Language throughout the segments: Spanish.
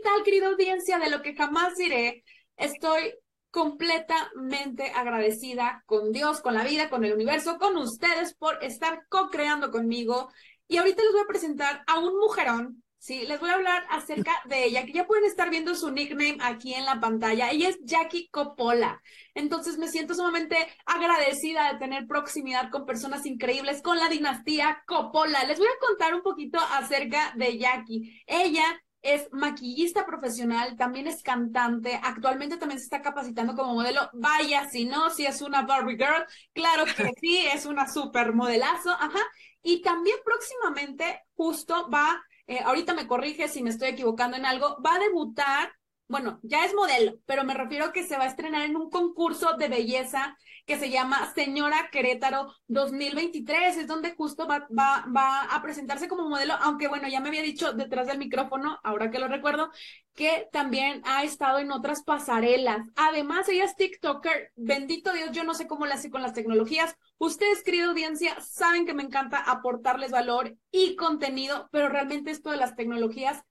¿Qué tal, querida audiencia de lo que jamás diré? Estoy completamente agradecida con Dios, con la vida, con el universo, con ustedes por estar co-creando conmigo. Y ahorita les voy a presentar a un mujerón, ¿sí? Les voy a hablar acerca de ella, que ya pueden estar viendo su nickname aquí en la pantalla. Ella es Jackie Coppola. Entonces me siento sumamente agradecida de tener proximidad con personas increíbles, con la dinastía Coppola. Les voy a contar un poquito acerca de Jackie. Ella es maquillista profesional, también es cantante, actualmente también se está capacitando como modelo. Vaya, si no, si es una Barbie Girl, claro que sí, es una super modelazo, ajá. Y también próximamente, justo va, eh, ahorita me corrige si me estoy equivocando en algo, va a debutar bueno, ya es modelo, pero me refiero a que se va a estrenar en un concurso de belleza que se llama Señora Querétaro 2023, es donde justo va, va, va a presentarse como modelo, aunque bueno, ya me había dicho detrás del micrófono, ahora que lo recuerdo, que también ha estado en otras pasarelas. Además, ella es TikToker, bendito Dios, yo no sé cómo le hace con las tecnologías. Ustedes, querida audiencia, saben que me encanta aportarles valor y contenido, pero realmente esto de las tecnologías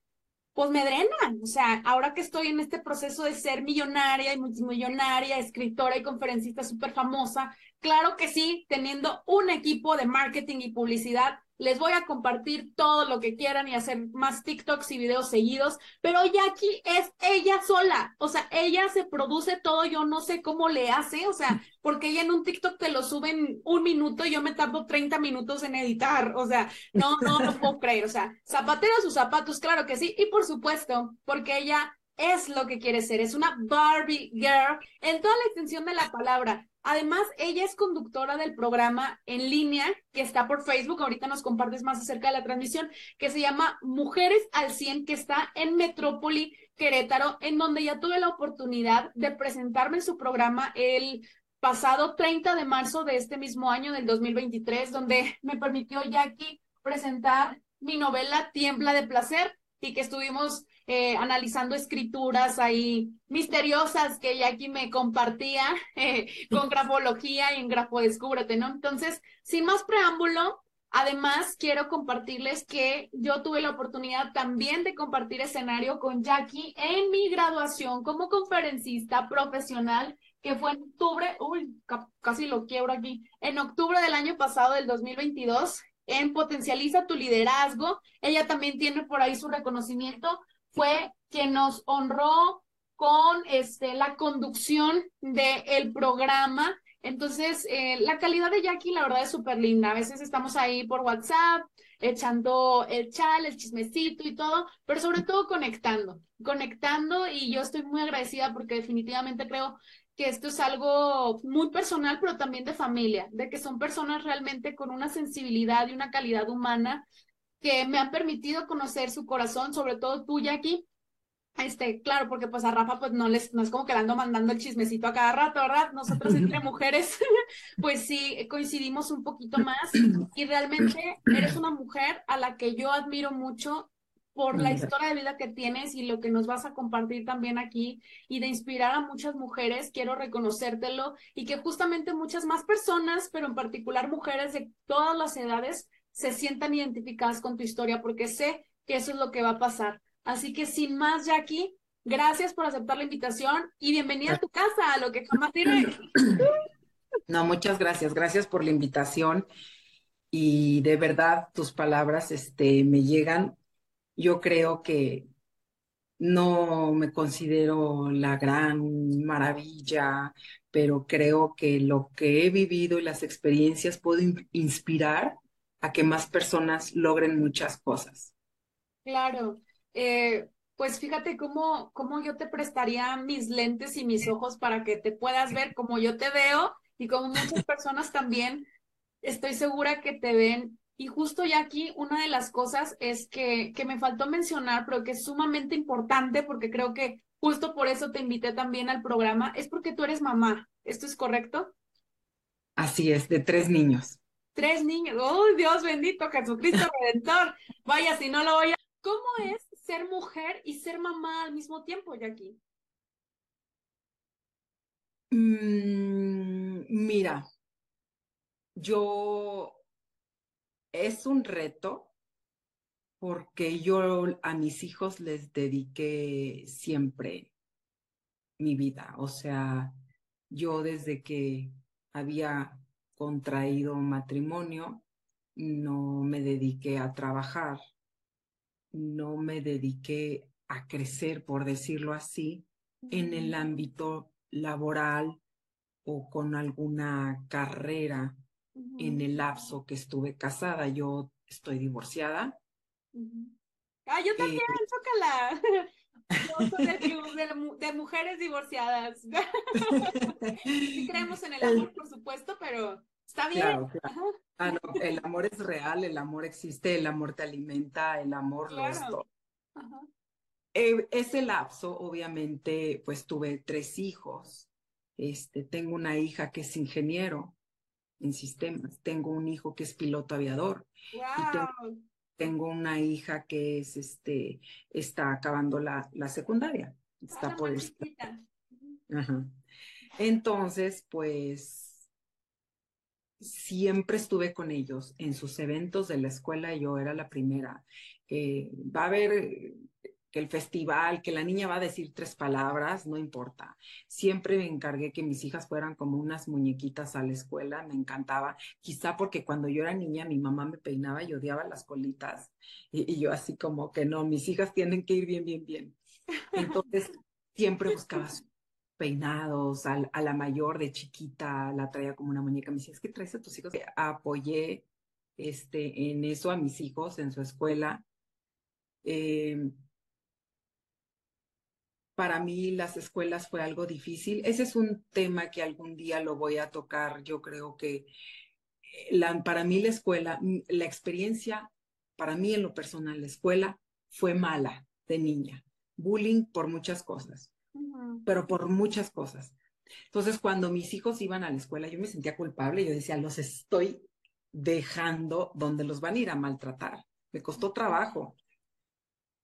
pues me drenan. O sea, ahora que estoy en este proceso de ser millonaria y multimillonaria, escritora y conferencista súper famosa, claro que sí, teniendo un equipo de marketing y publicidad, les voy a compartir todo lo que quieran y hacer más TikToks y videos seguidos, pero Jackie es ella sola, o sea, ella se produce todo, yo no sé cómo le hace, o sea, porque ella en un TikTok te lo suben un minuto y yo me tardo 30 minutos en editar, o sea, no, no lo puedo creer, o sea, zapatera sus zapatos, claro que sí, y por supuesto, porque ella es lo que quiere ser, es una Barbie girl en toda la extensión de la palabra. Además, ella es conductora del programa en línea que está por Facebook. Ahorita nos compartes más acerca de la transmisión, que se llama Mujeres al 100, que está en Metrópoli, Querétaro, en donde ya tuve la oportunidad de presentarme en su programa el pasado 30 de marzo de este mismo año, del 2023, donde me permitió Jackie presentar mi novela Tiembla de Placer y que estuvimos eh, analizando escrituras ahí misteriosas que Jackie me compartía eh, con grafología y en Grafo Descúbrete, ¿no? Entonces, sin más preámbulo, además quiero compartirles que yo tuve la oportunidad también de compartir escenario con Jackie en mi graduación como conferencista profesional que fue en octubre, uy, casi lo quiebro aquí, en octubre del año pasado, del 2022, en Potencializa tu Liderazgo. Ella también tiene por ahí su reconocimiento fue quien nos honró con este, la conducción del programa. Entonces, eh, la calidad de Jackie, la verdad, es súper linda. A veces estamos ahí por WhatsApp, echando el chal, el chismecito y todo, pero sobre todo conectando, conectando y yo estoy muy agradecida porque definitivamente creo que esto es algo muy personal, pero también de familia, de que son personas realmente con una sensibilidad y una calidad humana que me han permitido conocer su corazón, sobre todo tú, Jackie. Este, claro, porque pues a Rafa pues no les, no es como que le ando mandando el chismecito a cada rato, ¿verdad? Nosotros entre mujeres, pues sí, coincidimos un poquito más y realmente eres una mujer a la que yo admiro mucho por la historia de vida que tienes y lo que nos vas a compartir también aquí y de inspirar a muchas mujeres, quiero reconocértelo y que justamente muchas más personas, pero en particular mujeres de todas las edades, se sientan identificadas con tu historia, porque sé que eso es lo que va a pasar. Así que sin más, Jackie, Gracias por aceptar la invitación y bienvenida a tu casa, a lo que jamás diré. No, muchas gracias. Gracias por la invitación y de verdad tus palabras este, me llegan. Yo creo que no me considero la gran maravilla, pero creo que lo que he vivido y las experiencias pueden inspirar a que más personas logren muchas cosas. Claro. Eh, pues fíjate cómo, cómo yo te prestaría mis lentes y mis ojos para que te puedas ver como yo te veo y como muchas personas también estoy segura que te ven y justo ya aquí una de las cosas es que, que me faltó mencionar, pero que es sumamente importante porque creo que justo por eso te invité también al programa, es porque tú eres mamá. ¿Esto es correcto? Así es, de tres niños. Tres niños. ¡Oh, Dios bendito, Jesucristo Redentor! Vaya, si no lo voy a... ¿Cómo es ser mujer y ser mamá al mismo tiempo, Jackie? Mm, mira, yo es un reto porque yo a mis hijos les dediqué siempre mi vida. O sea, yo desde que había contraído matrimonio, no me dediqué a trabajar, no me dediqué a crecer, por decirlo así, en el ámbito laboral o con alguna carrera en el lapso que estuve casada. Yo estoy divorciada. Ah, yo también, eh, Yo soy del club de, mujeres divorciadas. creemos en el amor, por supuesto, pero está bien. Ah, el amor es real, el amor existe, el amor te alimenta, el amor lo es todo. Eh, ese lapso, obviamente, pues tuve tres hijos. Este, tengo una hija que es ingeniero en sistemas. Tengo un hijo que es piloto aviador. Y tengo, una hija que es, este, está acabando la, la secundaria. Está por Ajá. Entonces, pues, siempre estuve con ellos en sus eventos de la escuela. Yo era la primera. Eh, va a haber que el festival, que la niña va a decir tres palabras, no importa. Siempre me encargué que mis hijas fueran como unas muñequitas a la escuela, me encantaba. Quizá porque cuando yo era niña mi mamá me peinaba y odiaba las colitas. Y, yo así como que no, mis hijas tienen que ir bien, bien, bien. Entonces siempre buscaba peinados, a, la mayor de chiquita la traía como una muñeca. Me decía, es que traes a tus hijos. Apoyé este, en eso a mis hijos en su escuela. Eh, para mí las escuelas fue algo difícil. Ese es un tema que algún día lo voy a tocar. Yo creo que eh, para mí la escuela, la experiencia, para mí en lo personal, la escuela fue mala de niña. Bullying por muchas cosas, pero por muchas cosas. Entonces, cuando mis hijos iban a la escuela, yo me sentía culpable. Yo decía, los estoy dejando donde los van a ir a maltratar. Me costó trabajo.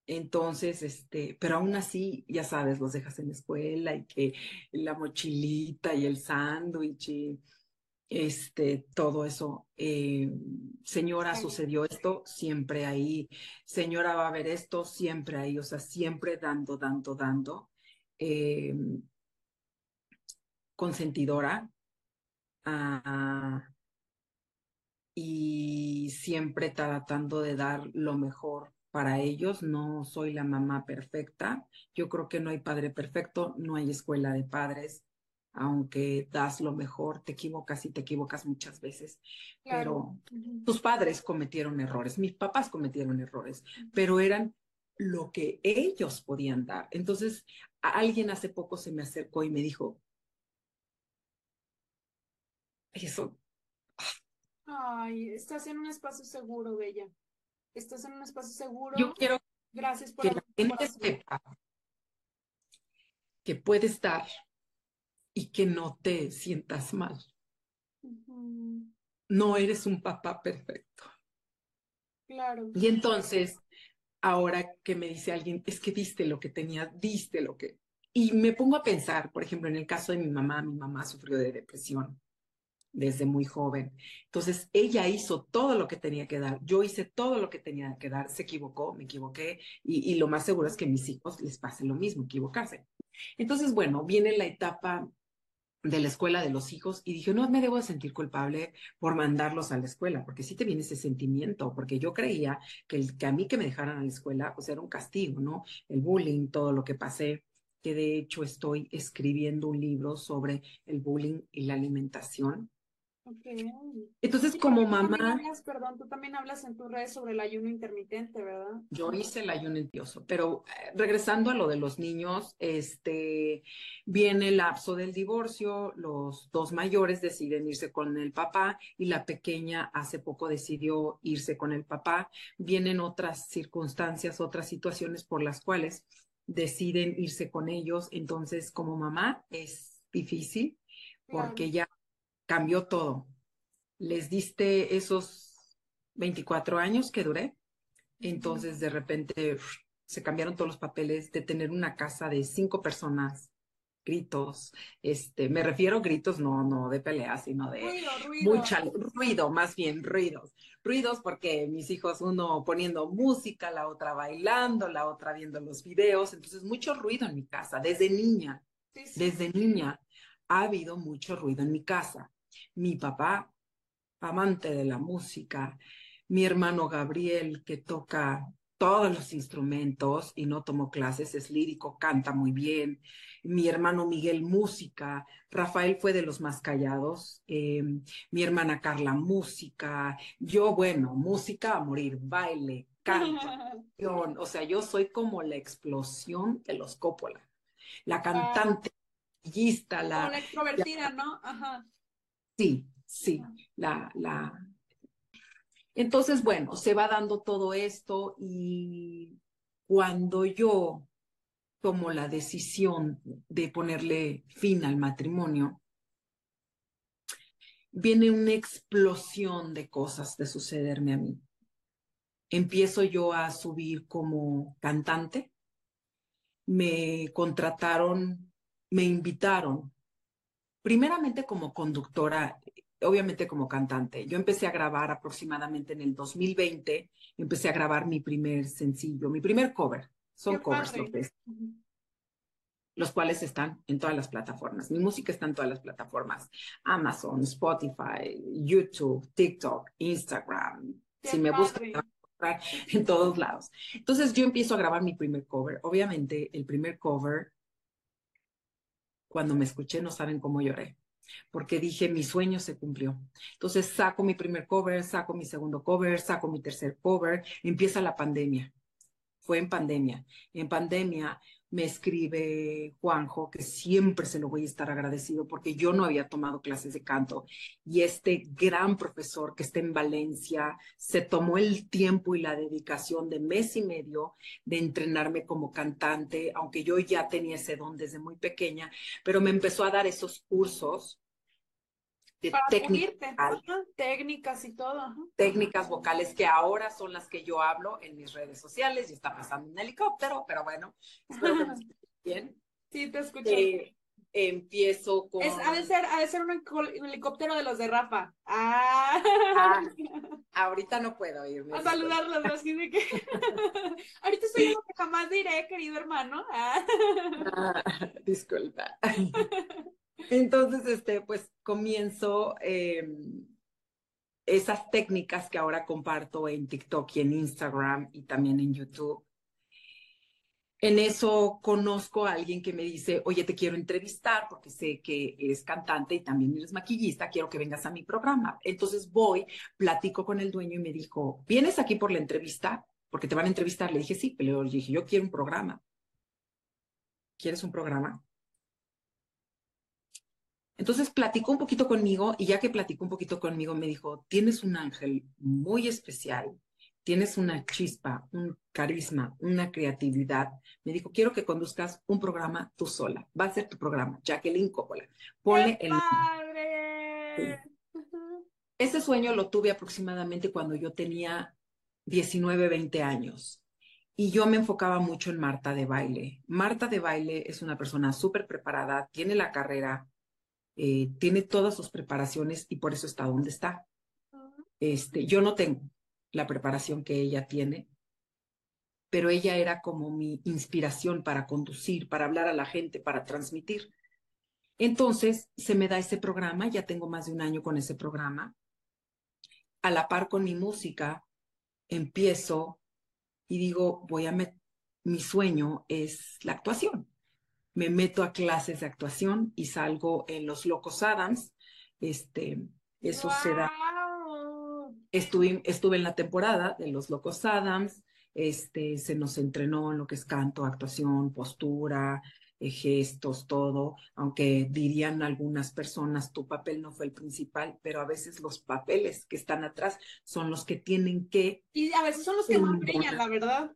Entonces, este, pero aún así, ya sabes, los dejas en la escuela y que la mochilita y el sándwich y este, todo eso. Eh, señora, sucedió esto, siempre ahí. Señora, va a ver esto, siempre ahí. O sea, siempre dando, dando, dando. Eh, consentidora. Ah, y siempre tratando de dar lo mejor para ellos. No soy la mamá perfecta. Yo creo que no hay padre perfecto, no hay escuela de padres. Aunque das lo mejor, te equivocas y te equivocas muchas veces. Pero tus padres cometieron errores, mis papás cometieron errores, pero eran lo que ellos podían dar. Entonces, alguien hace poco se me acercó y me dijo, eso. Ay, estás en un espacio seguro, Bella estás en un espacio seguro. Yo quiero Gracias por que la gente sepa que puedes dar y que no te sientas mal. No eres un papá perfecto. Claro. Y entonces, ahora que me dice alguien, es que diste lo que tenía, diste lo que... Y me pongo a pensar, por ejemplo, en el caso de mi mamá, mi mamá sufrió de depresión. desde muy joven. Entonces, ella hizo todo lo que tenía que dar, yo hice todo lo que tenía que dar, se equivocó, me equivoqué, y, lo más seguro es que a mis hijos les pase lo mismo, equivocarse. Entonces, bueno, viene la etapa de la escuela de los hijos y dije, no me debo de sentir culpable por mandarlos a la escuela, porque sí te viene ese sentimiento, porque yo creía que, el, que a mí que me dejaran a la escuela, pues era un castigo, ¿no? El bullying, todo lo que pasé, que de hecho estoy escribiendo un libro sobre el bullying y la alimentación. Entonces, como mamá. perdón, tú también hablas en tus redes sobre el ayuno intermitente, ¿verdad? Yo hice el ayuno intioso, pero eh, regresando a lo de los niños, este viene el lapso del divorcio, los dos mayores deciden irse con el papá y la pequeña hace poco decidió irse con el papá. Vienen otras circunstancias, otras situaciones por las cuales deciden irse con ellos. Entonces, como mamá, es difícil porque ya cambió todo. Les diste esos 24 años que duré, entonces de repente se cambiaron todos los papeles de tener una casa de cinco personas, gritos, este, me refiero a gritos no, no de peleas, sino de ruido, mucha ruido, más bien ruidos, ruidos porque mis hijos, uno poniendo música, la otra bailando, la otra viendo los videos, entonces mucho ruido en mi casa, desde niña, desde niña ha habido mucho ruido en mi casa mi papá, amante de la música, mi hermano Gabriel, que toca todos los instrumentos y no tomó clases, es lírico, canta muy bien. Mi hermano Miguel, música. Rafael fue de los más callados. Em, mi hermana Carla, música. Yo, bueno, música a morir, baile, canto. o sea, yo soy como la explosión de los Coppola. La cantante, la... Como la extrovertida, ¿no? Ajá. Sí, sí, la, la. Entonces, bueno, se va dando todo esto y cuando yo tomo la decisión de ponerle fin al matrimonio, viene una explosión de cosas de sucederme a mí. Empiezo yo a subir como cantante, me contrataron, me invitaron primeramente como conductora, obviamente como cantante. Yo empecé a grabar aproximadamente en el 2020, empecé a grabar mi primer sencillo, mi primer cover. Son covers los cuales están en todas las plataformas. Mi música está en todas las plataformas. Amazon, Spotify, YouTube, TikTok, Instagram. si me buscan, en todos lados. Entonces yo empiezo a grabar mi primer cover. Obviamente el primer cover cuando me escuché no saben cómo lloré, porque dije, mi sueño se cumplió. Entonces saco mi primer cover, saco mi segundo cover, saco mi tercer cover, empieza la pandemia. Fue en pandemia. En pandemia me escribe Juanjo, que siempre se lo voy a estar agradecido porque yo no había tomado clases de canto y este gran profesor que está en Valencia se tomó el tiempo y la dedicación de mes y medio de entrenarme como cantante, aunque yo ya tenía ese don desde muy pequeña, pero me empezó a dar esos cursos técnicas y todo. Técnicas vocales que ahora son las que yo hablo en mis redes sociales y está pasando un helicóptero, pero bueno, espero que me bien. Sí, te escuché. Eh, empiezo con... Es, ha, de ser, ha de ser un, helicóptero de los de Rafa. Ah. ah ahorita no puedo irme. A saludarlos, así de que... ahorita estoy lo que jamás diré, querido hermano. Ah. Ah, disculpa. Entonces, este, pues comienzo em, esas técnicas que ahora comparto en TikTok y en Instagram y también en YouTube. En eso conozco a alguien que me dice, oye, te quiero entrevistar porque sé que eres cantante y también eres maquillista, quiero que vengas a mi programa. Entonces voy, platico con el dueño y me dijo, ¿vienes aquí por la entrevista? Porque te van a entrevistar. Le dije, sí, pero le dije, yo quiero un programa. ¿Quieres un programa? Entonces platicó un poquito conmigo y ya que platicó un poquito conmigo me dijo, tienes un ángel muy especial, tienes una chispa, un carisma, una creatividad. Me dijo, quiero que conduzcas un programa tú sola. Va a ser tu programa, Jacqueline Coppola. Ponle el... Padre! Ese sueño lo tuve aproximadamente cuando yo tenía 19, 20 años. Y yo me enfocaba mucho en Marta de baile. Marta de baile es una persona súper preparada, tiene la carrera, eh, tiene todas sus preparaciones y por eso está donde está. Este, yo no tengo la preparación que ella tiene, pero ella era como mi inspiración para conducir, para hablar a la gente, para transmitir. Entonces se me da ese programa, ya tengo más de un año con ese programa. A la par con mi música, empiezo y digo, voy a meter, mi sueño es la actuación. Me meto a clases de actuación y salgo en Los Locos Adams. Este, eso se da. Estuve, estuve en la temporada de Los Locos Adams. Este, se nos entrenó en lo que es canto, actuación, postura, eh, gestos, todo, aunque dirían algunas personas, tu papel no fue el principal, pero a veces los papeles que están atrás son los que tienen que... Y a veces son los que más brillan, la verdad.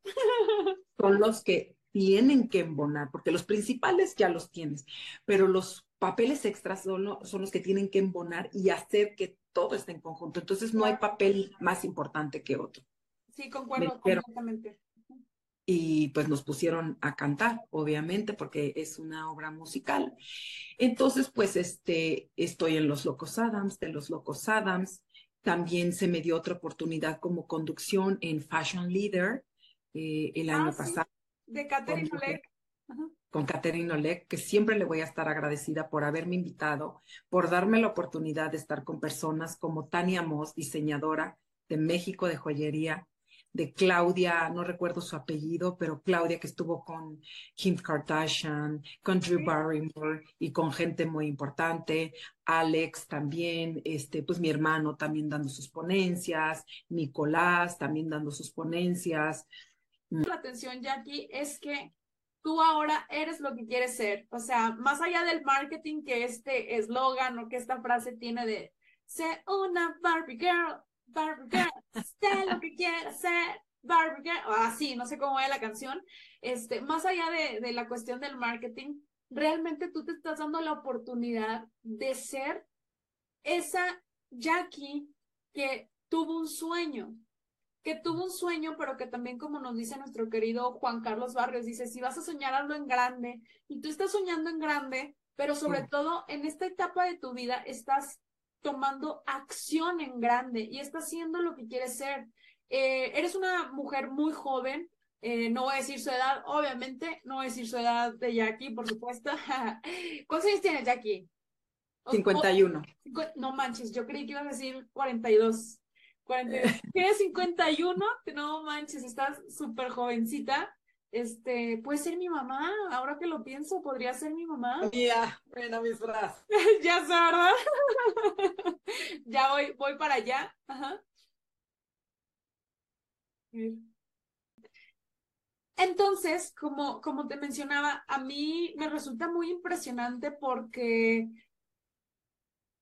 Son los que tienen que embonar, porque los principales ya los tienes, pero los papeles extras son, son los que tienen que embonar y hacer que todo esté en conjunto. Entonces no hay papel más importante que otro. Sí, concuerdo completamente y pues nos pusieron a cantar, obviamente, porque es una obra musical. Entonces, pues este, estoy en Los Locos Adams, de Los Locos Adams. También se me dio otra oportunidad como conducción en Fashion Leader eh, el año ah, pasado. De Catherine Olek. Con Catherine Olek, que siempre le voy a estar agradecida por haberme invitado, por darme la oportunidad de estar con personas como Tania Moss, diseñadora de México de joyería, de Claudia, no recuerdo su apellido, pero Claudia que estuvo con Kim Kardashian, con Drew Barrymore y con gente muy importante, Alex también, este, pues mi hermano también dando sus ponencias, Nicolás también dando sus ponencias. La atención, Jackie, es que tú ahora eres lo que quieres ser. O sea, más allá del marketing que este eslogan o que esta frase tiene de ser una Barbie Girl, Barbie Girl, sé lo que quieras ser, Barbie Girl, o así, no sé cómo va la canción, este, más allá de, de la cuestión del marketing, realmente tú te estás dando la oportunidad de ser esa Jackie que tuvo un sueño, que tuvo un sueño, pero que también, como nos dice nuestro querido Juan Carlos Barrios, dice, si vas a soñar algo en grande, y tú estás soñando en grande, pero sobre todo en esta etapa de tu vida estás tomando acción en grande y está haciendo lo que quieres ser. Eh, eres una mujer muy joven, eh, no voy a decir su edad, obviamente, no voy a decir su edad de Jackie, por supuesto. ¿Cuántos años tienes, Jackie? 51. no manches, yo creí que ibas a decir 42. 42. ¿Qué 51? No manches, estás súper jovencita. Este, puede ser mi mamá, ahora que lo pienso, podría ser mi mamá. Ya, bueno, mis brazos. ya sé, ¿verdad? ya voy, voy para allá. Ajá. Entonces, como, como te mencionaba, a mí me resulta muy impresionante porque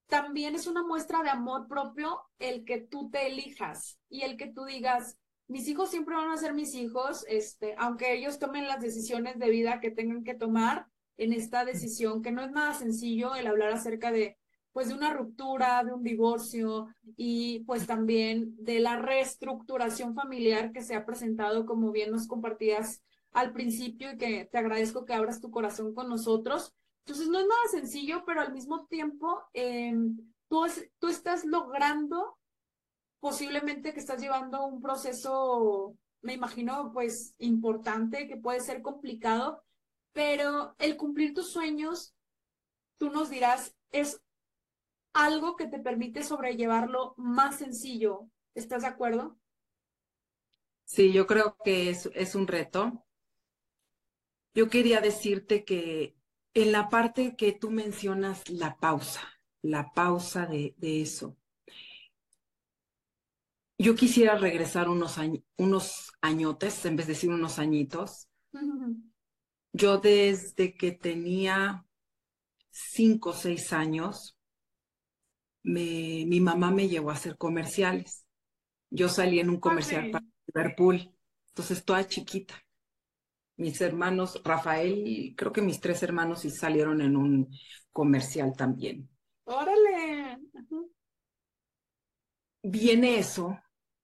también es una muestra de amor propio el que tú te elijas y el que tú digas, mis hijos siempre van a ser mis hijos, este, aunque ellos tomen las decisiones de vida que tengan que tomar en esta decisión, que no es nada sencillo el hablar acerca de, pues, de una ruptura, de un divorcio y pues también de la reestructuración familiar que se ha presentado, como bien nos compartías al principio y que te agradezco que abras tu corazón con nosotros. Entonces, no es nada sencillo, pero al mismo tiempo, eh, tú, estás logrando posiblemente que estás llevando un proceso, me imagino, pues importante, que puede ser complicado, pero el cumplir tus sueños, tú nos dirás, es algo que te permite sobrellevarlo más sencillo. ¿Estás de acuerdo? Sí, yo creo que es un reto. Yo quería decirte que en la parte que tú mencionas la pausa, la pausa de, de eso, yo quisiera regresar unos, unos añotes, en vez de decir unos añitos. Yo desde que tenía cinco o seis años, me, mi mamá me llevó a hacer comerciales. Yo salí en un comercial para Liverpool, entonces toda chiquita. Mis hermanos, Rafael, creo que mis tres hermanos sí salieron en un comercial también. Órale. Viene eso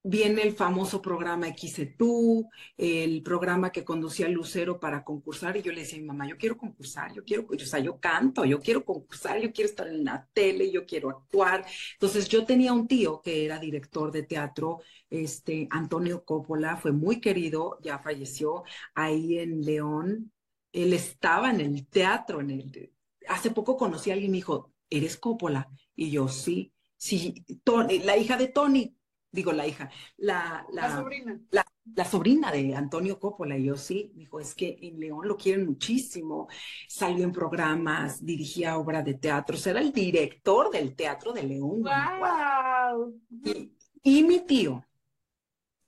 viene el famoso programa X tú, el programa que conducía Lucero para concursar, y yo le decía a mi mamá, yo quiero concursar, yo quiero, o sea, yo canto, yo quiero concursar, yo quiero estar en la tele, yo quiero actuar. Entonces yo tenía un tío que era director de teatro, este, Antonio Coppola, fue muy querido, ya falleció ahí en León. Él estaba en el teatro, en el, hace poco conocí a alguien y me dijo, ¿eres Coppola? Y yo, sí, sí, Tony, la hija de Tony, digo la hija, la, la, sobrina. La, sobrina de Antonio Coppola, y yo sí, dijo, es que en León lo quieren muchísimo, salió en programas, dirigía obra de teatro, era el director del teatro de León. Wow. Y, y mi tío,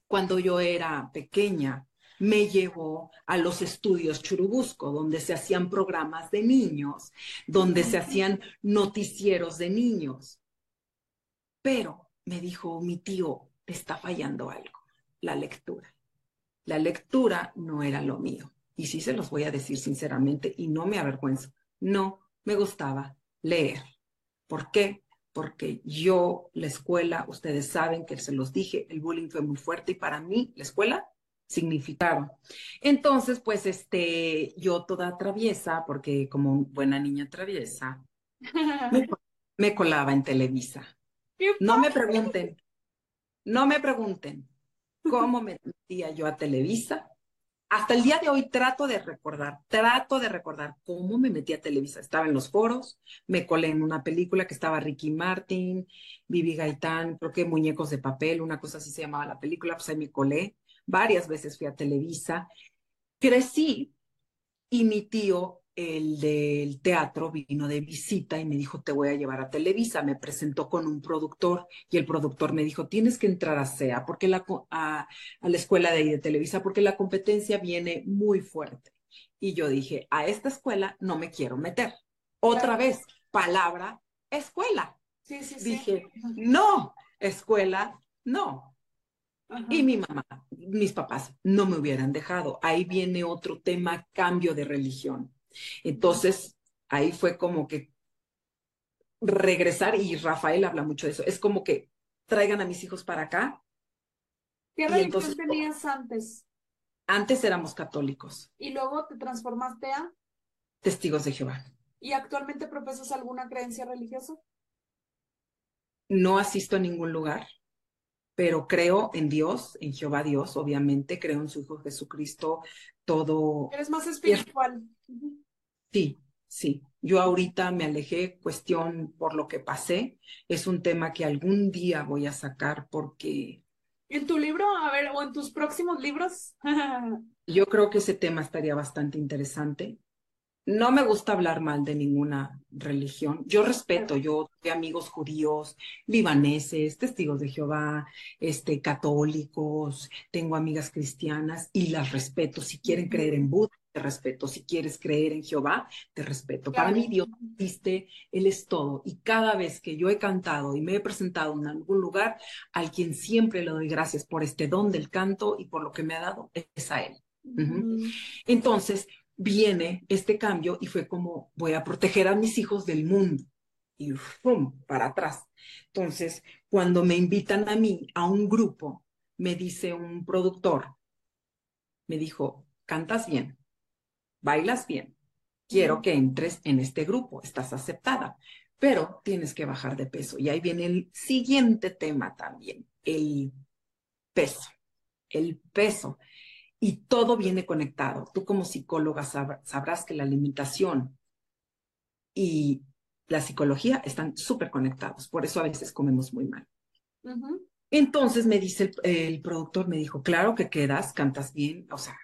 cuando yo era pequeña, me llevó a los estudios Churubusco, donde se hacían programas de niños, donde se hacían noticieros de niños. Pero me dijo mi tío, te está fallando algo, la lectura. La lectura no era lo mío. Y sí se los voy a decir sinceramente y no me avergüenzo. No me gustaba leer. ¿Por qué? Porque yo, la escuela, ustedes saben que se los dije, el bullying fue muy fuerte y para mí la escuela significaba. Entonces, pues, este, yo toda traviesa, porque como buena niña traviesa, me colaba en Televisa. No me pregunten, no me pregunten cómo me metía yo a Televisa. Hasta el día de hoy trato de recordar, trato de recordar cómo me metí a Televisa. Estaba en los foros, me colé en una película que estaba Ricky Martin, Vivi Gaitán, creo que Muñecos de Papel, una cosa así se llamaba la película, pues ahí me colé. Varias veces fui a Televisa. Crecí y mi tío el del teatro vino de visita y me dijo, te voy a llevar a Televisa. Me presentó con un productor y el productor me dijo, tienes que entrar a SEA, porque la, a, la escuela de ahí de Televisa, porque la competencia viene muy fuerte. Y yo dije, a esta escuela no me quiero meter. Otra vez, palabra, escuela. Sí, sí, dije, no, escuela, no. Y mi mamá, mis papás no me hubieran dejado. Ahí viene otro tema, cambio de religión. Entonces, ahí fue como que regresar, y Rafael habla mucho de eso, es como que traigan a mis hijos para acá. ¿Qué religión tenías antes? Antes éramos católicos. ¿Y luego te transformaste a? Testigos de Jehová. ¿Y actualmente profesas alguna creencia religiosa? No asisto a ningún lugar, pero creo en Dios, en Jehová Dios, obviamente, creo en su Hijo Jesucristo, todo. Eres más espiritual. Sí, sí. Yo ahorita me alejé, cuestión por lo que pasé. Es un tema que algún día voy a sacar porque... ¿En tu libro? A ver, o en tus próximos libros. Yo creo que ese tema estaría bastante interesante. No me gusta hablar mal de ninguna religión. Yo respeto, yo tengo amigos judíos, libaneses, testigos de Jehová, este, católicos, tengo amigas cristianas y las respeto. Si quieren creer en Buda, te respeto. Si quieres creer en Jehová, te respeto. Para mí Dios existe, Él es todo. Y cada vez que yo he cantado y me he presentado en algún lugar, al quien siempre le doy gracias por este don del canto y por lo que me ha dado, es a Él. Entonces viene este cambio y fue como voy a proteger a mis hijos del mundo y ¡pum! para atrás. Entonces, cuando me invitan a mí a un grupo, me dice un productor, me dijo, cantas bien, bailas bien, quiero que entres en este grupo, estás aceptada, pero tienes que bajar de peso. Y ahí viene el siguiente tema también, el peso, el peso. Y todo viene conectado. Tú como psicóloga sabrás que la alimentación y la psicología están súper conectados, por eso a veces comemos muy mal. Entonces me dice el, el, productor, me dijo, claro que quedas, cantas bien, o sea,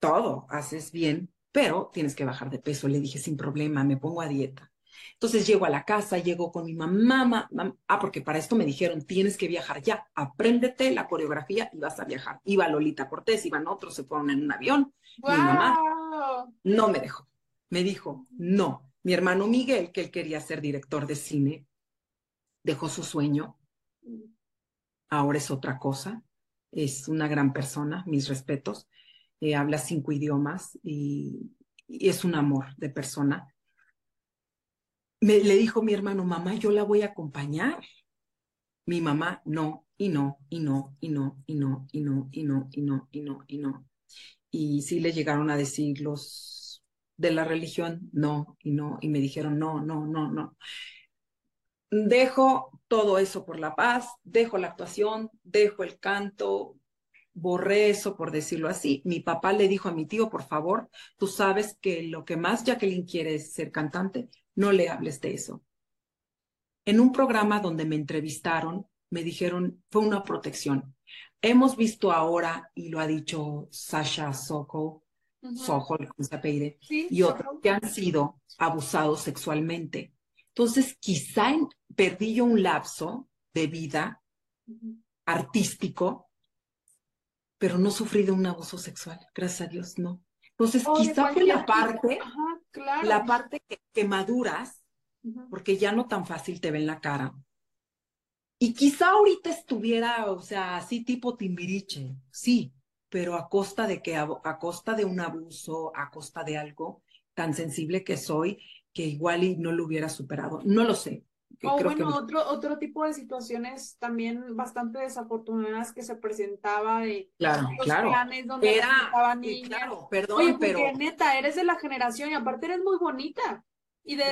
todo, haces bien, pero tienes que bajar de peso. Le dije, sin problema, me pongo a dieta. Entonces llego a la casa, llego con mi mamá, ah, porque para esto me dijeron, tienes que viajar ya, apréndete la coreografía y vas a viajar. Iba Lolita Cortés, iban otros, se fueron en un avión. Mi mamá no me dejó. Me dijo, no. Mi hermano Miguel, que él quería ser director de cine, dejó su sueño. Ahora es otra cosa. Es una gran persona, mis respetos. Eh, habla cinco idiomas y, es un amor de persona. Me, le dijo mi hermano, mamá, yo la voy a acompañar. Mi mamá, no, y no, y no, y no, y no, y no, y no, y no, y no, y no. Y sí le llegaron a decir los de la religión, no, y no, y me dijeron, no, no, no, no. Dejo todo eso por la paz, dejo la actuación, dejo el canto, borré eso, por decirlo así. Mi papá le dijo a mi tío, por favor, tú sabes que lo que más Jacqueline quiere es ser cantante, no le hables de eso. En un programa donde me entrevistaron, me dijeron, fue una protección. Hemos visto ahora, y lo ha dicho Sasha Sokol, Sokol, y otros que han sido abusados sexualmente. Entonces, quizá perdí yo un lapso de vida artístico pero no sufrí de un abuso sexual, gracias a Dios, no. Entonces, quizá fue la parte, la parte que, maduras, porque ya no tan fácil te ven la cara. Y quizá ahorita estuviera, o sea, así tipo timbiriche, sí, pero a costa de que, a, costa de un abuso, a costa de algo tan sensible que soy, que igual y no lo hubiera superado. No lo sé, o bueno, otro, otro tipo de situaciones también bastante desafortunadas que se presentaba de claro, claro. planes donde Era, niñas. Claro, perdón, Oye, pero... neta, eres de la generación y aparte eres muy bonita. Y de,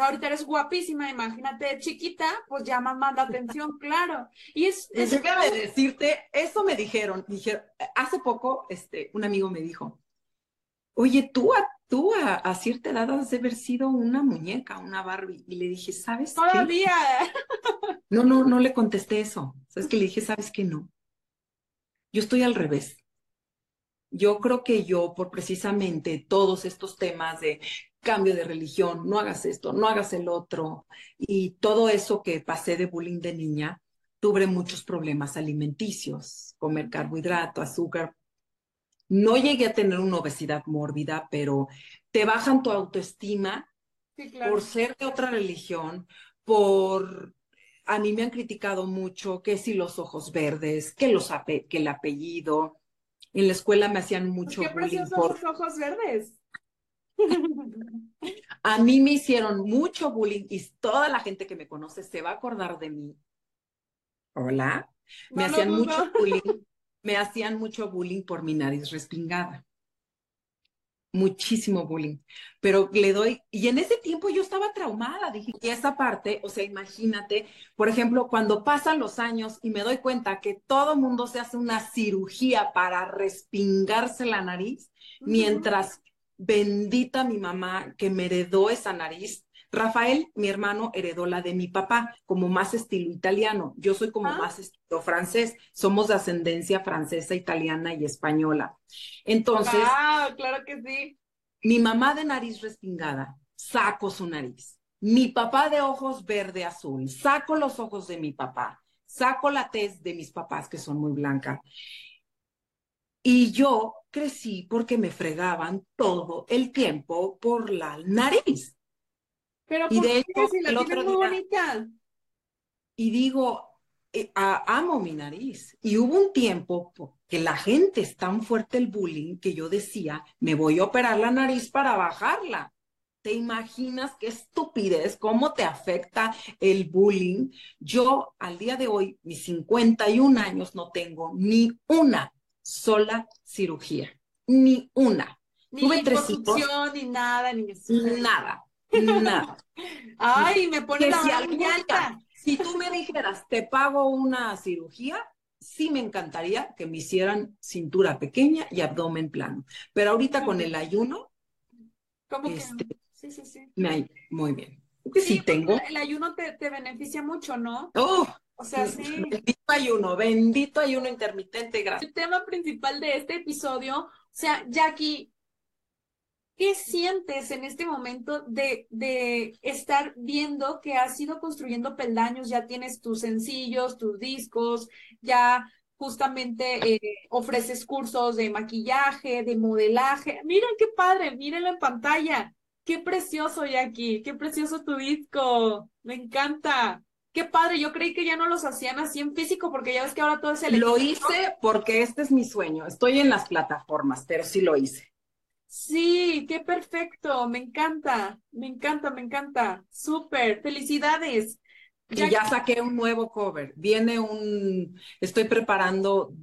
ahorita eres guapísima, imagínate, chiquita, pues llamas más la atención, claro. Y es, es... Déjame decirte, eso me dijeron, dijeron, hace poco, este, un amigo me dijo, oye, tú a tú a, cierta edad has de haber sido una muñeca, una Barbie. Y le dije, ¿sabes Todavía. No, no, no le contesté eso. ¿Sabes qué? Le dije, ¿sabes qué? No. Yo estoy al revés. Yo creo que yo, por precisamente todos estos temas de cambio de religión, no hagas esto, no hagas el otro, y todo eso que pasé de bullying de niña, tuve muchos problemas alimenticios, comer carbohidrato, azúcar, no llegué a tener una obesidad mórbida, pero te bajan tu autoestima por ser de otra religión, por... A mí me han criticado mucho que si los ojos verdes, que, los que el apellido. En la escuela me hacían mucho ¿Qué bullying por... los ojos verdes? A mí me hicieron mucho bullying y toda la gente que me conoce se va a acordar de mí. Hola. Me hacían mucho bullying me hacían mucho bullying por mi nariz respingada. Muchísimo bullying. Pero le doy, y en ese tiempo yo estaba traumada, dije, y esa parte, o sea, imagínate, por ejemplo, cuando pasan los años y me doy cuenta que todo mundo se hace una cirugía para respingarse la nariz, mientras bendita mi mamá que me heredó esa nariz, Rafael, mi hermano, heredó la de mi papá, como más estilo italiano. Yo soy como ah. más estilo francés. Somos de ascendencia francesa, italiana y española. Entonces. Ah, claro que sí. Mi mamá de nariz respingada, saco su nariz. Mi papá de ojos verde azul, saco los ojos de mi papá. Saco la tez de mis papás, que son muy blancas. Y yo crecí porque me fregaban todo el tiempo por la nariz. Pero y de hecho, el otro día, bonita? Y digo, eh, amo mi nariz. Y hubo un tiempo que la gente es tan fuerte el bullying que yo decía, me voy a operar la nariz para bajarla. ¿Te imaginas qué estupidez, cómo te afecta el bullying? Yo al día de hoy, mis 51 años, no tengo ni una sola cirugía, ni una. Ni Tuve tres ni nada, ni nada. Nada. Ay, me pone la si Si tú me dijeras, te pago una cirugía, sí me encantaría que me hicieran cintura pequeña y abdomen plano. Pero ahorita con el ayuno, ¿Cómo este, Sí, sí, sí. Me, muy bien. Sí, tengo. El ayuno te, beneficia mucho, ¿no? Oh, o sea, sí. Bendito ayuno, bendito ayuno intermitente, gracias. El tema principal de este episodio, o sea, Jackie, ¿Qué sientes en este momento de, de estar viendo que has ido construyendo peldaños? Ya tienes tus sencillos, tus discos, ya justamente eh, ofreces cursos de maquillaje, de modelaje. Miren qué padre, mírenlo en pantalla. Qué precioso, Jackie, qué precioso tu disco. Me encanta. Qué padre, yo creí que ya no los hacían así en físico porque ya ves que ahora todo es electrónico. Lo hice porque este es mi sueño. Estoy en las plataformas, pero sí lo hice. Sí, qué perfecto, me encanta, me encanta, me encanta. Súper, felicidades. Y ya saqué un nuevo cover. Viene un, estoy preparando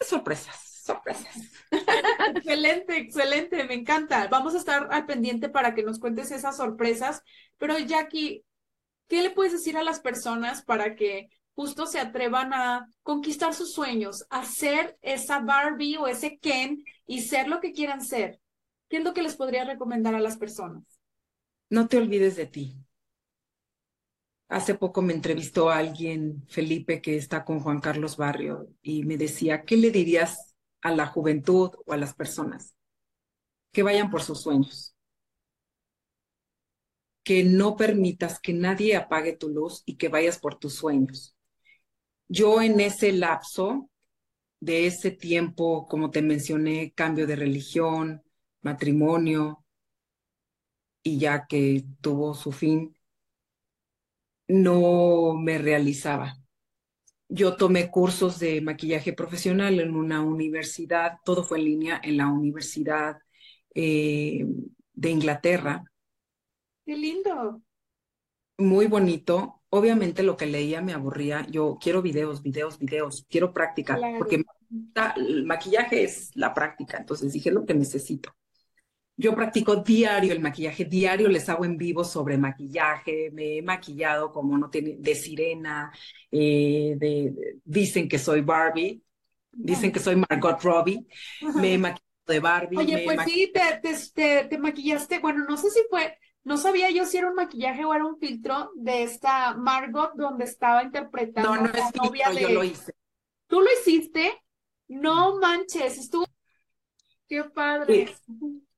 sorpresas, sorpresas. excelente, excelente, me encanta. Vamos a estar al pendiente para que nos cuentes esas sorpresas. Pero Jackie, ¿qué le puedes decir a las personas para que justo se atrevan a conquistar sus sueños, a ser esa Barbie o ese Ken y ser lo que quieran ser? ¿Qué es lo que les podría recomendar a las personas? No te olvides de ti. Hace poco me entrevistó a alguien, Felipe, que está con Juan Carlos Barrio, y me decía, ¿qué le dirías a la juventud o a las personas? Que vayan por sus sueños. Que no permitas que nadie apague tu luz y que vayas por tus sueños. Yo en ese lapso de ese tiempo, como te mencioné, cambio de religión, matrimonio, y ya que tuvo su fin, no me realizaba. Yo tomé cursos de maquillaje profesional en una universidad, todo fue en línea, en la Universidad eh, de Inglaterra. ¡Qué lindo! Muy bonito. Obviamente lo que leía me aburría. Yo quiero videos, videos, videos, quiero práctica, porque el maquillaje es la práctica. Entonces dije lo que necesito. Yo practico diario el maquillaje, diario les hago en vivo sobre maquillaje, me he maquillado como no tiene, de sirena, eh, de, dicen que soy Barbie, dicen que soy Margot Robbie, me he maquillado de Barbie. Oye, pues sí, te, te, maquillaste, bueno, no sé si fue, no sabía yo si era un maquillaje o era un filtro de esta Margot donde estaba interpretando no, no es novia de... yo lo hice. ¿Tú lo hiciste? No manches, estuvo... Qué padre.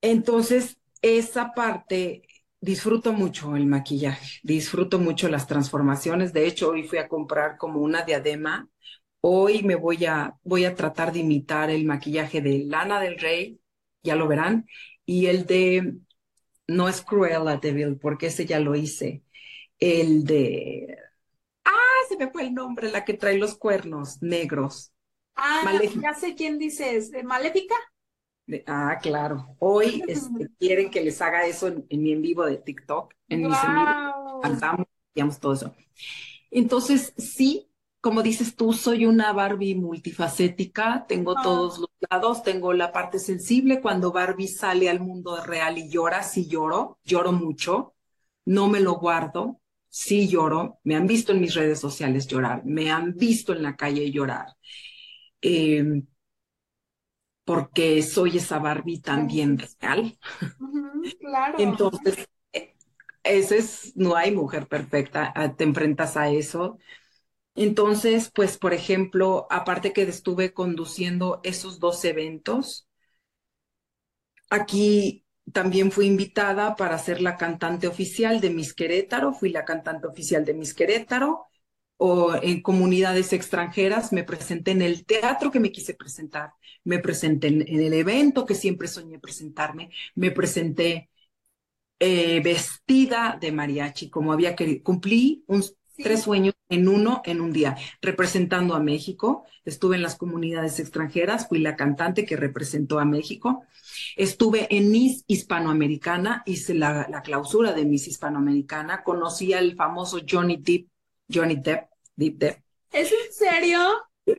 Entonces, esa parte, disfruto mucho el maquillaje, disfruto mucho las transformaciones. De hecho, hoy fui a comprar como una diadema. Hoy me voy a, voy a tratar de imitar el maquillaje de Lana del Rey, ya lo verán, y el de, no es Cruella Devil, porque ese ya lo hice, el de, ah, se me fue el nombre, la que trae los cuernos negros. Ah, ya sé quién dices, ¿Maléfica? ah, claro. Hoy este, quieren que les haga eso en, mi en vivo de TikTok, en mis cantamos, digamos todo eso. Entonces, sí, como dices tú, soy una Barbie multifacética, tengo todos los lados, tengo la parte sensible cuando Barbie sale al mundo real y llora, sí lloro, lloro mucho, no me lo guardo, sí lloro, me han visto en mis redes sociales llorar, me han visto en la calle llorar. Eh, porque soy esa Barbie también real. claro. Entonces, ese es, no hay mujer perfecta, ah, te enfrentas a eso. Entonces, pues, por ejemplo, aparte que estuve conduciendo esos dos eventos, aquí también fui invitada para ser la cantante oficial de Miss Querétaro, fui la cantante oficial de Miss Querétaro, o en comunidades extranjeras, me presenté en el teatro que me quise presentar, me presenté en, el evento que siempre soñé presentarme, me presenté eh, vestida de mariachi, como había querido, cumplí un, tres sueños en uno en un día, representando a México, estuve en las comunidades extranjeras, fui la cantante que representó a México, estuve en Miss Hispanoamericana, hice la, la clausura de Miss Hispanoamericana, conocí al famoso Johnny Depp Johnny Depp, Deep Depp. ¿Es en serio?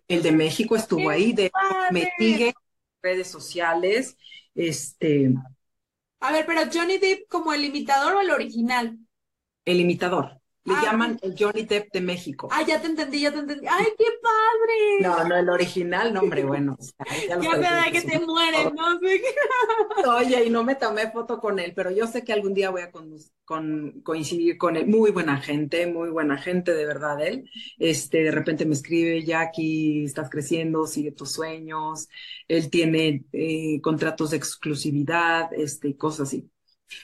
El de México estuvo ahí, de, me sigue en redes sociales, este. A ver, pero Johnny Depp como el imitador o el original? El imitador. Le ah, llaman el Johnny Depp de México. Ah, ya te entendí, ya te entendí. ¡Ay, qué padre! No, no, el original, no, hombre, bueno. ya me da que te mueres, no sé qué. Oye, y no me tomé foto con él, pero yo sé que algún día voy a con, coincidir con él. Muy buena gente, muy buena gente, de verdad, él. Este, de repente me escribe, Jackie, estás creciendo, sigue tus sueños. Él tiene eh, contratos de exclusividad, este, cosas así.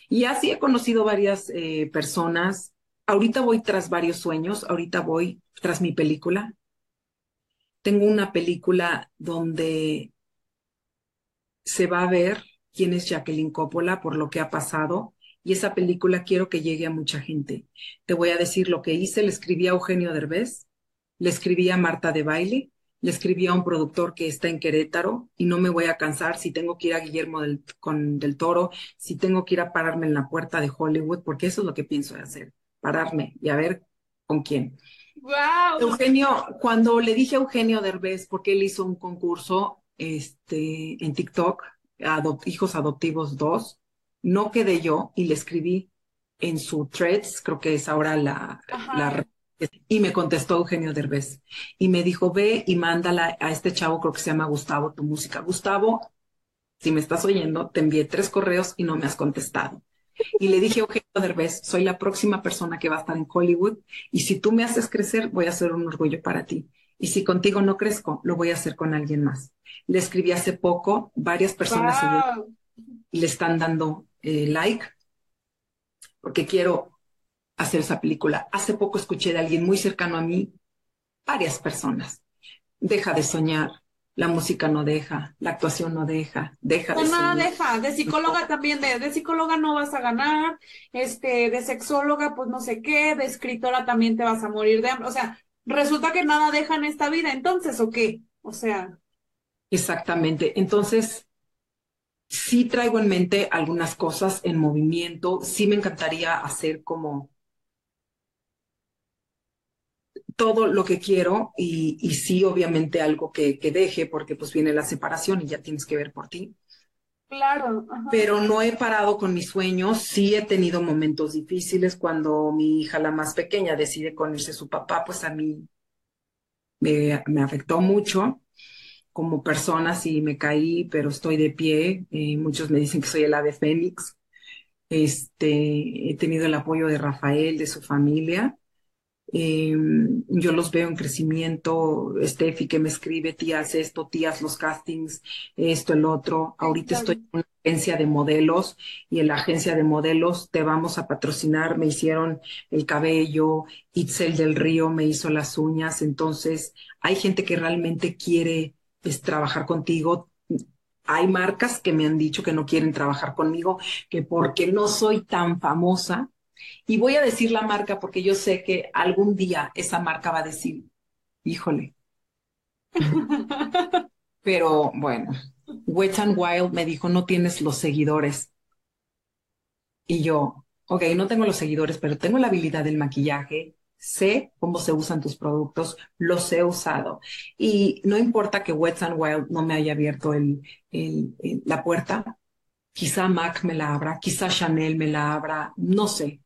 Y así he conocido varias eh, personas ahorita voy tras varios sueños, ahorita voy tras mi película. Tengo una película donde se va a ver quién es Jacqueline Coppola por lo que ha pasado y esa película quiero que llegue a mucha gente. Te voy a decir lo que hice, le escribí a Eugenio Derbez, le escribí a Marta de Baile, le escribí a un productor que está en Querétaro y no me voy a cansar si tengo que ir a Guillermo del, del Toro, si tengo que ir a pararme en la puerta de Hollywood, porque eso es lo que pienso hacer pararme y a ver con quién. Wow. Eugenio, cuando le dije a Eugenio Derbez, porque él hizo un concurso este, en TikTok, Hijos Adoptivos 2, no quedé yo y le escribí en su threads, creo que es ahora la, la y me contestó Eugenio Derbez y me dijo, ve y mándala a este chavo, creo que se llama Gustavo, tu música. Gustavo, si me estás oyendo, te envié tres correos y no me has contestado. Y le dije, Eugenio Derbez, soy la próxima persona que va a estar en Hollywood y si tú me haces crecer, voy a ser un orgullo para ti. Y si contigo no crezco, lo voy a hacer con alguien más. Le escribí hace poco, varias personas le están dando eh, like porque quiero hacer esa película. Hace poco escuché de alguien muy cercano a mí, varias personas. Deja de soñar, la música no deja, la actuación no deja, deja de nada deja, de psicóloga también, de, de, psicóloga no vas a ganar, este, de sexóloga pues no sé qué, de escritora también te vas a morir de hambre, o sea, resulta que nada deja en esta vida, entonces, ¿o qué? O sea. Exactamente, entonces, sí traigo en mente algunas cosas en movimiento, sí me encantaría hacer como todo lo que quiero y, y sí, obviamente algo que, que, deje porque pues viene la separación y ya tienes que ver por ti. Claro. Pero no he parado con mis sueños, sí he tenido momentos difíciles cuando mi hija, la más pequeña, decide con irse su papá, pues a mí me, me afectó mucho como persona, sí me caí, pero estoy de pie. Eh, muchos me dicen que soy el ave fénix. Este, he tenido el apoyo de Rafael, de su familia, Em, yo los veo en crecimiento, Steffi que me escribe, tías esto, tías los castings, esto, el otro. Ahorita estoy en una agencia de modelos y en la agencia de modelos te vamos a patrocinar, me hicieron el cabello, Itzel del Río me hizo las uñas, entonces hay gente que realmente quiere pues, trabajar contigo. Hay marcas que me han dicho que no quieren trabajar conmigo, que porque no soy tan famosa, y voy a decir la marca porque yo sé que algún día esa marca va a decir, híjole. Pero bueno, Wet and Wild me dijo, no tienes los seguidores. Y yo, ok, no tengo los seguidores, pero tengo la habilidad del maquillaje, sé cómo se usan tus productos, los he usado. Y no importa que Wet and Wild no me haya abierto el, la puerta, quizá Mac me la abra, quizá Chanel me la abra, no sé,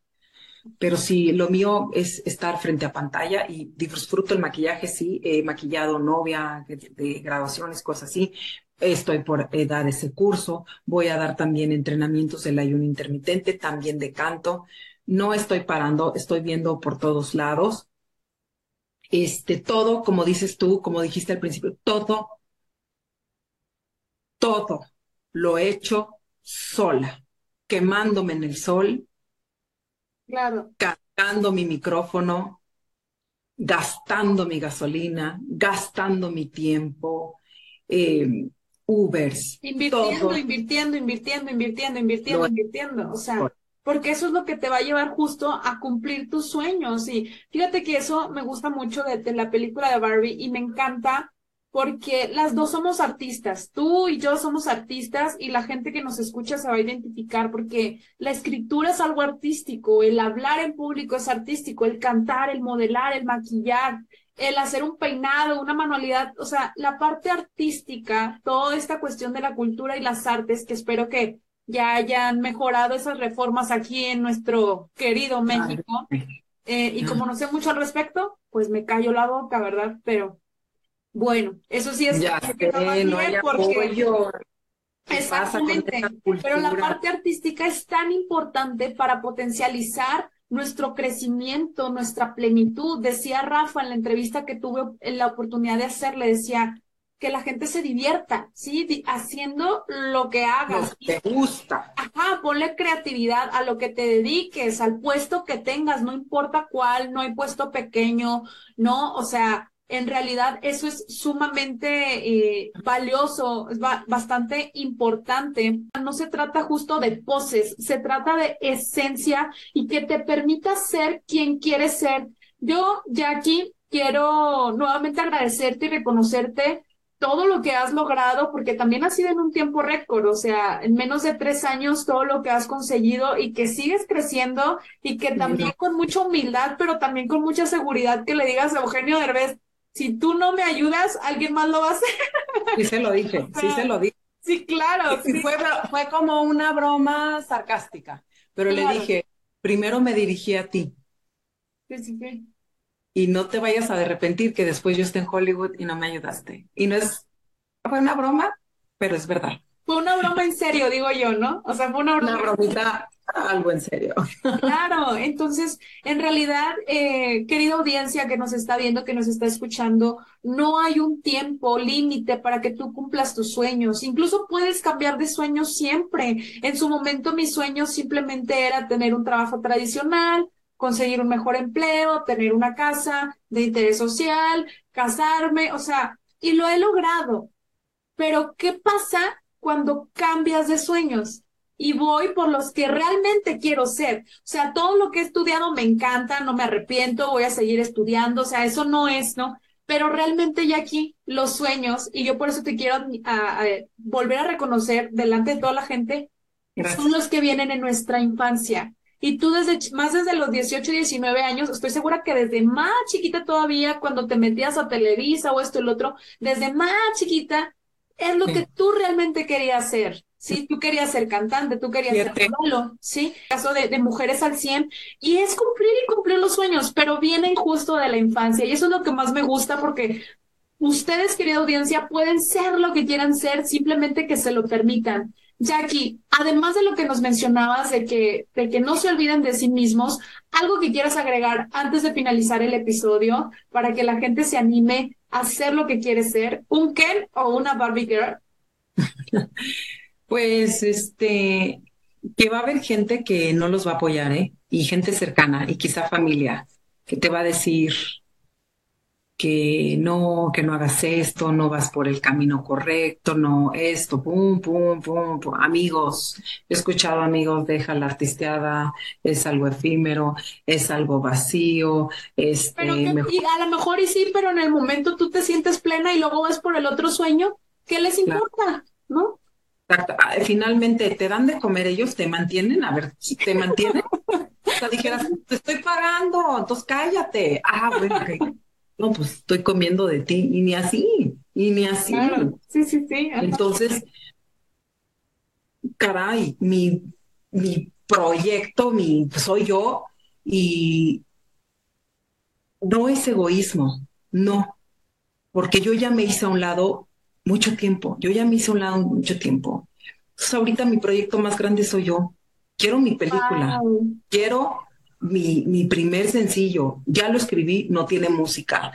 pero sí, lo mío es estar frente a pantalla y disfruto el maquillaje, sí, he maquillado novia de, graduaciones, cosas así. Estoy por dar ese curso, voy a dar también entrenamientos del ayuno intermitente, también de canto. No estoy parando, estoy viendo por todos lados. Este, todo, como dices tú, como dijiste al principio, todo, todo lo he hecho sola, quemándome en el sol, Claro. Cargando mi micrófono, gastando mi gasolina, gastando mi tiempo, eh, Ubers. Invirtiendo, invirtiendo, invirtiendo, invirtiendo, invirtiendo, invirtiendo. O sea, porque eso es lo que te va a llevar justo a cumplir tus sueños. Y fíjate que eso me gusta mucho de la película de Barbie y me encanta porque las dos somos artistas, tú y yo somos artistas y la gente que nos escucha se va a identificar porque la escritura es algo artístico, el hablar en público es artístico, el cantar, el modelar, el maquillar, el hacer un peinado, una manualidad, o sea, la parte artística, toda esta cuestión de la cultura y las artes que espero que ya hayan mejorado esas reformas aquí en nuestro querido México. Eh, y como no sé mucho al respecto, pues me callo la boca, ¿verdad? Pero bueno, eso sí es ya sé, no hay porque Exactamente. Pero la parte artística es tan importante para potencializar nuestro crecimiento, nuestra plenitud. Decía Rafa en la entrevista que tuve la oportunidad de hacer, le decía que la gente se divierta, ¿sí? Haciendo lo que hagas. te gusta. Ajá, ponle creatividad a lo que te dediques, al puesto que tengas, no importa cuál, no hay puesto pequeño, ¿no? O sea, en realidad eso es sumamente eh, valioso, es bastante importante. No se trata justo de poses, se trata de esencia y que te permita ser quien quieres ser. Yo, Jackie, quiero nuevamente agradecerte y reconocerte todo lo que has logrado, porque también ha sido en un tiempo récord, o sea, en menos de tres años todo lo que has conseguido y que sigues creciendo y que también con mucha humildad, pero también con mucha seguridad que le digas a Eugenio Derbez, si tú no me ayudas, alguien más lo va a hacer. Sí se lo dije, sí se lo dije. Sí, claro. Sí. Fue, fue como una broma sarcástica, pero le dije, primero me dirigí a ti. Sí, sí, sí y no te vayas a arrepentir que después yo esté en Hollywood y no me ayudaste. Y no es, fue una broma, pero es verdad. Fue una broma en serio, digo yo, ¿no? O sea, fue una broma. Una bromita, algo en serio. Claro, entonces, en realidad, eh, querida audiencia que nos está viendo, que nos está escuchando, no hay un tiempo límite para que tú cumplas tus sueños. Incluso puedes cambiar de sueños siempre. En su momento, mi sueño simplemente era tener un trabajo tradicional, conseguir un mejor empleo, tener una casa de interés social, casarme, o sea, y lo he logrado. Pero, ¿qué pasa cuando cambias de sueños? Y voy por los que realmente quiero ser. O sea, todo lo que he estudiado me encanta, no me arrepiento, voy a seguir estudiando, o sea, eso no es, ¿no? Pero realmente ya aquí los sueños, y yo por eso te quiero volver a reconocer delante de toda la gente, son los que vienen en nuestra infancia. Y tú desde más desde los 18, 19 años, estoy segura que desde más chiquita todavía, cuando te metías a Televisa o esto y lo otro, desde más chiquita, es lo que tú realmente querías ser. Sí, tú querías ser cantante, tú querías ser modelo, ¿sí? Caso de, de, mujeres al 100. Y es cumplir y cumplir los sueños, pero vienen justo de la infancia. Y eso es lo que más me gusta porque ustedes, querida audiencia, pueden ser lo que quieran ser, simplemente que se lo permitan. Jackie, además de lo que nos mencionabas de que, de que no se olviden de sí mismos, algo que quieras agregar antes de finalizar el episodio para que la gente se anime hacer lo que quiere ser, un Ken o una Barbie Girl. pues este, que va a haber gente que no los va a apoyar, ¿eh? Y gente cercana y quizá familia que te va a decir, que no, que no hagas esto, no vas por el camino correcto, no esto, pum, pum, pum, pum. Amigos, he escuchado amigos, deja la artisteada, es algo efímero, es algo vacío, este... Pero y a lo mejor y sí, pero en el momento tú te sientes plena y luego vas por el otro sueño, ¿qué les importa? ¿No? Exacto. Finalmente te dan de comer ellos, te mantienen, a ver, te mantienen. o sea, dijeras, te estoy pagando, entonces cállate. Ah, bueno, ok no, pues estoy comiendo de ti, y ni así, y ni así. Sí, sí, sí. Entonces, caray, mi, mi proyecto, mi, soy yo, y no es egoísmo, no, porque yo ya me hice a un lado mucho tiempo, yo ya me hice a un lado mucho tiempo. Entonces ahorita mi proyecto más grande soy yo. Quiero mi película, quiero mi, mi, primer sencillo, ya lo escribí, no tiene música.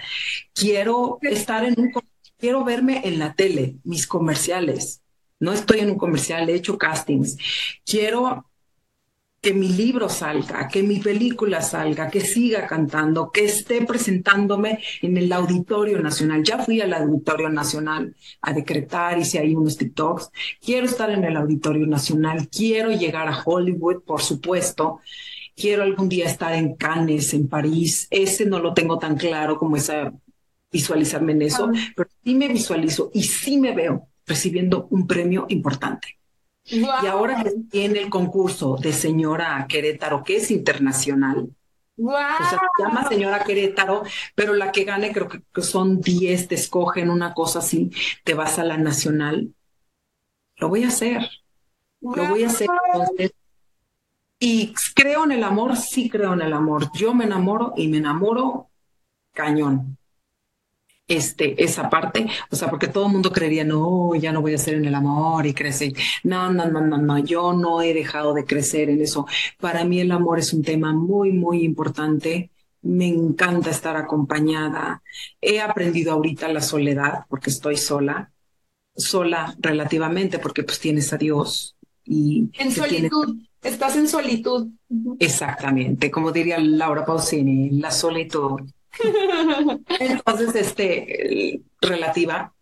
Quiero estar en un, quiero verme en la tele, mis comerciales. No estoy en un comercial, he hecho castings. Quiero que mi libro salga, que mi película salga, que siga cantando, que esté presentándome en el Auditorio Nacional. Ya fui al Auditorio Nacional a decretar, hice ahí unos TikToks. Quiero estar en el Auditorio Nacional, quiero llegar a Hollywood, por supuesto quiero algún día estar en Cannes, en París. Ese no lo tengo tan claro como esa visualizarme en eso, pero sí me visualizo y sí me veo recibiendo un premio importante. Y ahora que en el concurso de señora Querétaro, que es internacional, o sea, se llama señora Querétaro, pero la que gane creo que, son 10, te escogen una cosa así, te vas a la nacional. Lo voy a hacer. Lo voy a hacer. Entonces, y creo en el amor, sí creo en el amor. Yo me enamoro y me enamoro cañón. Este, esa parte, o sea, porque todo el mundo creería, no, ya no voy a ser en el amor y crecer. No, no, no, no, no, yo no he dejado de crecer en eso. Para mí el amor es un tema muy, muy importante. Me encanta estar acompañada. He aprendido ahorita la soledad porque estoy sola, sola relativamente porque pues tienes a Dios y en solitud. Estás en solitud. Exactamente, como diría Laura Pausini, la solitud. Entonces, este, relativa,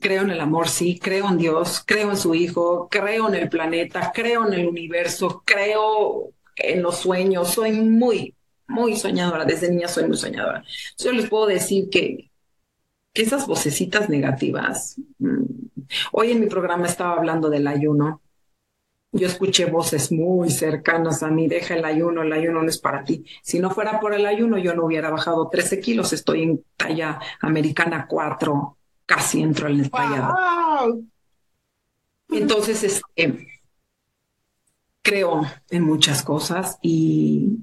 creo en el amor, sí, creo en Dios, creo en su Hijo, creo en el planeta, creo en el universo, creo en los sueños, soy muy, muy soñadora, desde niña soy muy soñadora. Yo les puedo decir que que esas vocecitas negativas. Mm, hoy en mi programa estaba hablando del ayuno. Yo escuché voces muy cercanas a mí, deja el ayuno, el ayuno no es para ti. Si no fuera por el ayuno, yo no hubiera bajado 13 kilos, estoy en talla americana 4, casi entro en el tallado. Entonces, este, creo en muchas cosas y,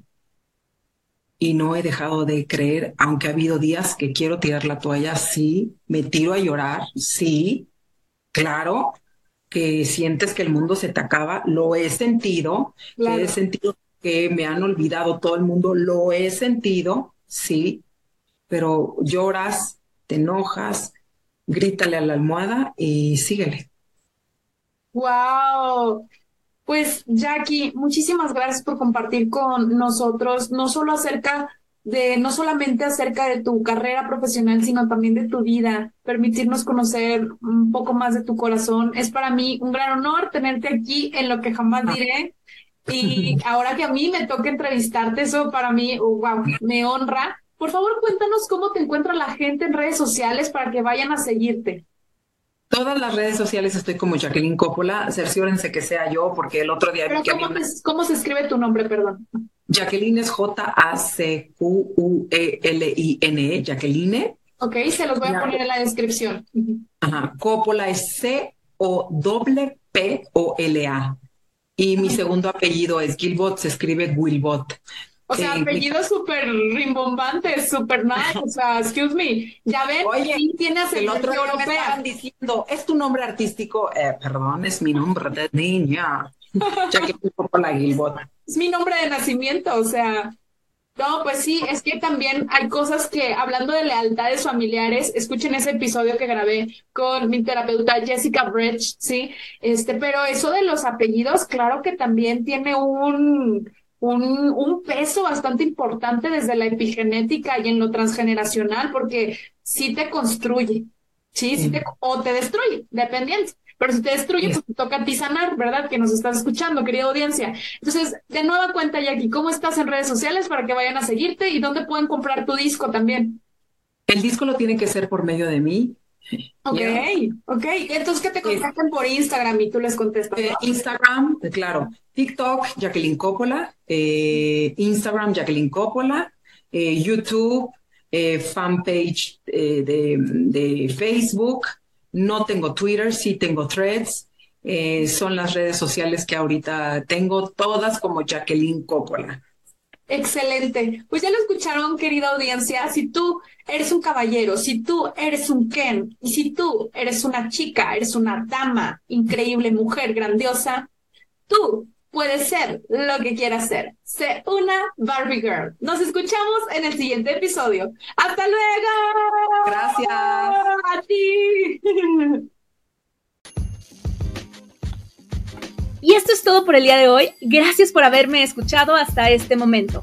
y no he dejado de creer, aunque ha habido días que quiero tirar la toalla, sí, me tiro a llorar, sí, claro, que sientes que el mundo se te acaba, lo he sentido, he sentido que me han olvidado todo el mundo, lo he sentido, sí, pero lloras, te enojas, grítale a la almohada y síguele. Wow. Pues Jackie, muchísimas gracias por compartir con nosotros, no solo acerca de, no solamente acerca de tu carrera profesional, sino también de tu vida, permitirnos conocer un poco más de tu corazón. Es para mí un gran honor tenerte aquí en lo que jamás ah. diré. Y ahora que a mí me toca entrevistarte, eso para mí, wow, me honra. Por favor, cuéntanos cómo te encuentra la gente en redes sociales para que vayan a seguirte. Todas las redes sociales estoy como Jacqueline Coppola. Cerciórense que sea yo, porque el otro día vi que ¿cómo, se escribe tu nombre, perdón? Jacqueline es J-A-C-Q-U-E-L-I-N-E, e, Jacqueline. Ok, se los voy a poner en la descripción. Ajá, Coppola es C-O-P-P-O-L-A. Y mi segundo apellido es Gilbot, se escribe Wilbot. O sea, apellido súper rimbombante, súper nice. O sea, excuse me. Ya ven, Oye, tienes el otro europea. Me diciendo, ¿es tu nombre artístico? Eh, perdón, es mi nombre de niña. Ya que poco la Gilbot. Es mi nombre de nacimiento, o sea. No, pues sí, es que también hay cosas que, hablando de lealtades familiares, escuchen ese episodio que grabé con mi terapeuta Jessica Bridge, ¿sí? Este, pero eso de los apellidos, claro que también tiene un, un, un, peso bastante importante desde la epigenética y en lo transgeneracional, porque sí te construye, sí, sí te, o te destruye, dependiente. Pero si te destruye, pues te toca a ti sanar, ¿verdad? Que nos estás escuchando, querida audiencia. Entonces, de nueva cuenta, Jackie, ¿cómo estás en redes sociales para que vayan a seguirte y dónde pueden comprar tu disco también? El disco lo tiene que ser por medio de mí. Ok, ok. Entonces, ¿qué te contactan por Instagram y tú les contestas? Eh, Instagram, eh, claro. TikTok, Jacqueline Coppola. Eh, Instagram, Jacqueline Coppola. YouTube, fanpage de, de, Facebook. No tengo Twitter, sí tengo Threads. son las redes sociales que ahorita tengo, todas como Jacqueline Coppola. Excelente. Pues ya lo escucharon, querida audiencia. Si tú eres un caballero, si tú eres un Ken, y si tú eres una chica, eres una dama, increíble mujer, grandiosa, tú puedes ser lo que quieras ser. Sé una Barbie Girl. Nos escuchamos en el siguiente episodio. ¡Hasta luego! Gracias. A ti. Y esto es todo por el día de hoy. Gracias por haberme escuchado hasta este momento.